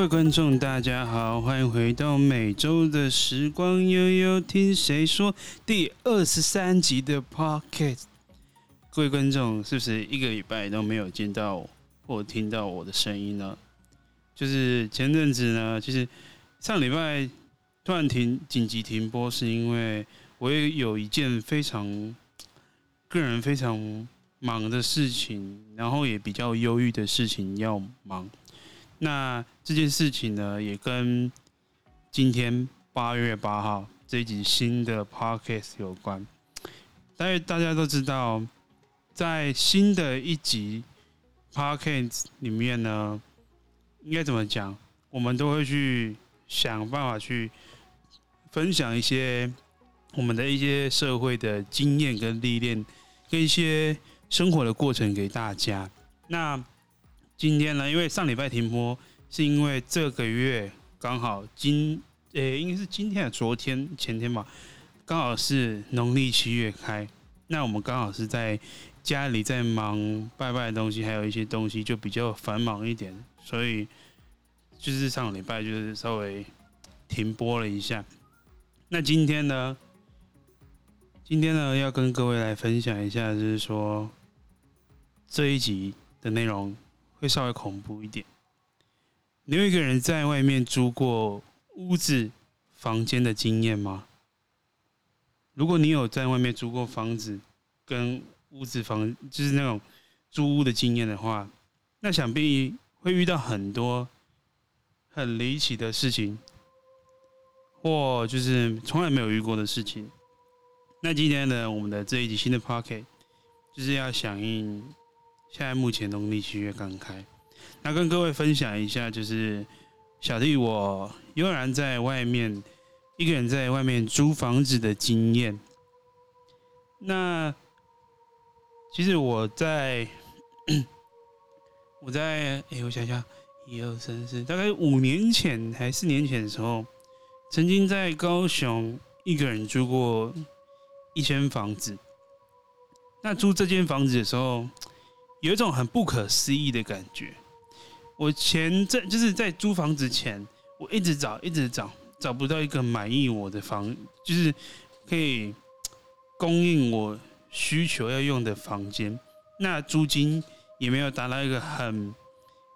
各位观众，大家好，欢迎回到每周的时光悠悠，听谁说第二十三集的 Podcast。各位观众，是不是一个礼拜都没有见到或听到我的声音呢？就是前阵子呢，其实上礼拜突然停紧急停播，是因为我也有一件非常个人非常忙的事情，然后也比较忧郁的事情要忙。那这件事情呢，也跟今天八月八号这一集新的 podcast 有关。但是大家都知道，在新的一集 podcast 里面呢，应该怎么讲？我们都会去想办法去分享一些我们的一些社会的经验跟历练，跟一些生活的过程给大家。那今天呢，因为上礼拜停播，是因为这个月刚好今诶、应该是今天啊，昨天前天吧，刚好是农历七月开，那我们刚好是在家里在忙拜拜的东西，还有一些东西就比较繁忙一点，所以就是上礼拜就是稍微停播了一下。那今天呢，今天呢要跟各位来分享一下，就是说这一集的内容。会稍微恐怖一点。你有一个人在外面租过屋子、房间的经验吗？如果你有在外面租过房子、跟屋子房，就是那种租屋的经验的话，那想必会遇到很多很离奇的事情，或就是从来没有遇过的事情。那今天呢，我们的这一集新的 Podcast 就是要响应。现在目前农历七月刚开，那跟各位分享一下，就是小弟我悠然在外面一个人在外面租房子的经验。那其实我在 我在哎，我想想，一二三四，大概五年前还四年前的时候，曾经在高雄一个人租过一间房子。那租这间房子的时候。有一种很不可思议的感觉。我前在就是在租房子前，我一直找，一直找，找不到一个满意我的房，就是可以供应我需求要用的房间。那租金也没有达到一个很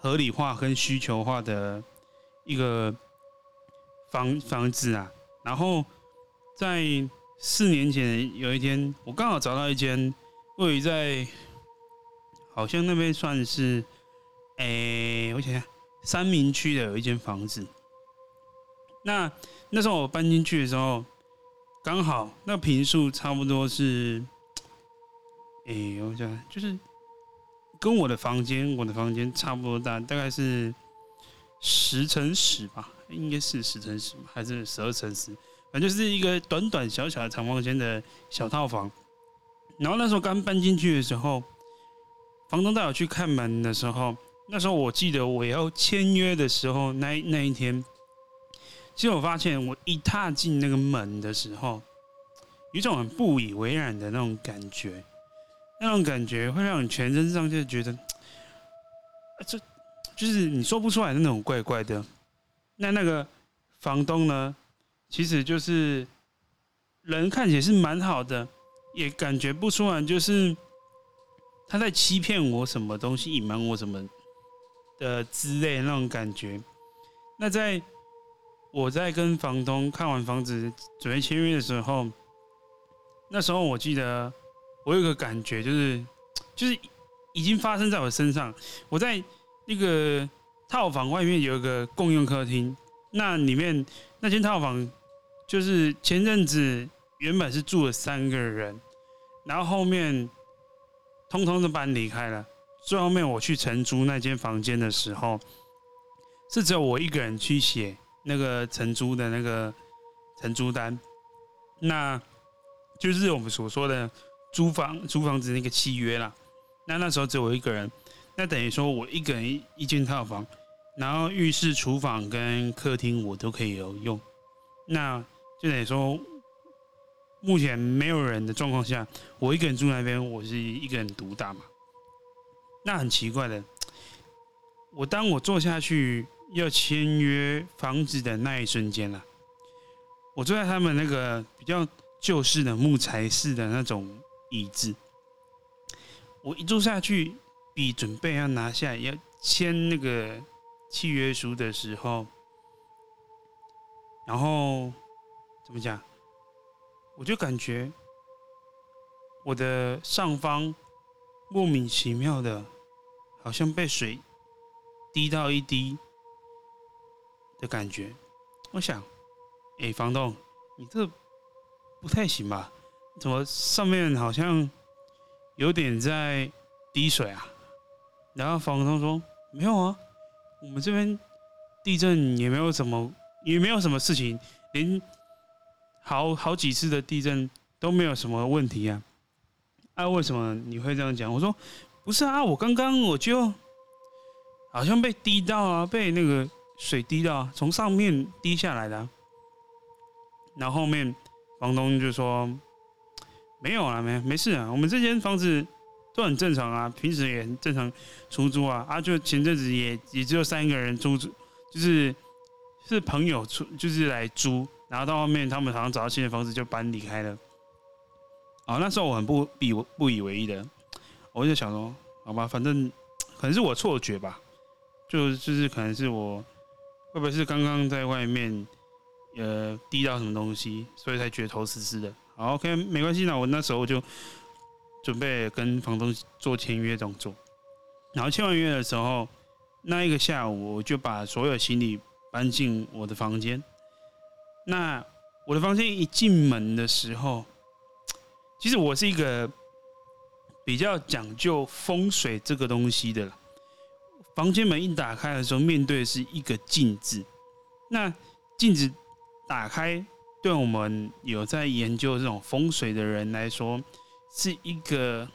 合理化跟需求化的一个房房子啊。然后在四年前有一天，我刚好找到一间位于在。好像那边算是，哎、欸，我想想，三民区的有一间房子。那那时候我搬进去的时候，刚好那坪数差不多是，哎、欸，我想就是跟我的房间，我的房间差不多大，大概是十乘十吧，应该是十乘十还是十二乘十，反正就是一个短短小小的长方间的小套房。然后那时候刚搬进去的时候。房东带我去看门的时候，那时候我记得我要签约的时候，那那一天，其实我发现我一踏进那个门的时候，有一种很不以为然的那种感觉，那种感觉会让你全身上下觉得，这就是你说不出来的那种怪怪的。那那个房东呢，其实就是人看起来是蛮好的，也感觉不出来就是。他在欺骗我什么东西，隐瞒我什么的之类那种感觉。那在我在跟房东看完房子准备签约的时候，那时候我记得我有个感觉，就是就是已经发生在我身上。我在那个套房外面有一个共用客厅，那里面那间套房就是前阵子原本是住了三个人，然后后面。通通都搬离开了。最后面我去承租那间房间的时候，是只有我一个人去写那个承租的那个承租单，那就是我们所说的租房租房子那个契约啦。那那时候只有我一个人，那等于说我一个人一一间套房，然后浴室、厨房跟客厅我都可以有用，那就等于说。目前没有人的状况下，我一个人住那边，我是一个人独大嘛。那很奇怪的，我当我坐下去要签约房子的那一瞬间啊，我坐在他们那个比较旧式的木材式的那种椅子，我一坐下去，比准备要拿下要签那个契约书的时候，然后怎么讲？我就感觉我的上方莫名其妙的，好像被水滴到一滴的感觉。我想，哎，房东，你这不太行吧？怎么上面好像有点在滴水啊？然后房东说：“没有啊，我们这边地震也没有什么，也没有什么事情，连。”好好几次的地震都没有什么问题啊！啊，为什么你会这样讲？我说不是啊，我刚刚我就好像被滴到啊，被那个水滴到，从上面滴下来的。然后后面房东就说没有啊，没没事啊，我们这间房子都很正常啊，平时也很正常出租啊，啊，就前阵子也也只有三个人租，就是是朋友出，就是来租。然后到后面，他们好像找到新的房子，就搬离开了。啊，那时候我很不不以不以为意的，我就想说，好吧，反正可能是我错觉吧，就就是可能是我会不会是刚刚在外面呃滴到什么东西，所以才觉得头湿湿的。好，OK，没关系，那我那时候就准备跟房东做签约动作。然后签完约的时候，那一个下午，我就把所有行李搬进我的房间。那我的房间一进门的时候，其实我是一个比较讲究风水这个东西的。房间门一打开的时候，面对的是一个镜子。那镜子打开，对我们有在研究这种风水的人来说，是一个，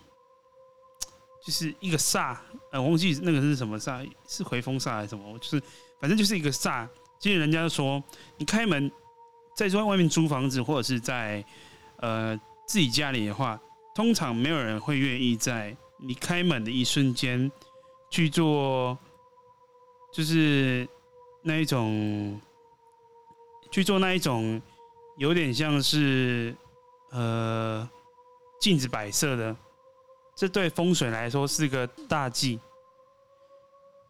就是一个煞。呃，我忘记那个是什么煞，是回风煞还是什么？就是反正就是一个煞。其实人家说，你开门。在说外面租房子，或者是在呃自己家里的话，通常没有人会愿意在你开门的一瞬间去做，就是那一种去做那一种有点像是呃镜子摆设的，这对风水来说是个大忌。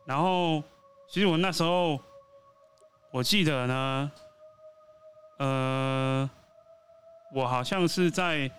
然后，其实我那时候我记得呢。呃，我好像是在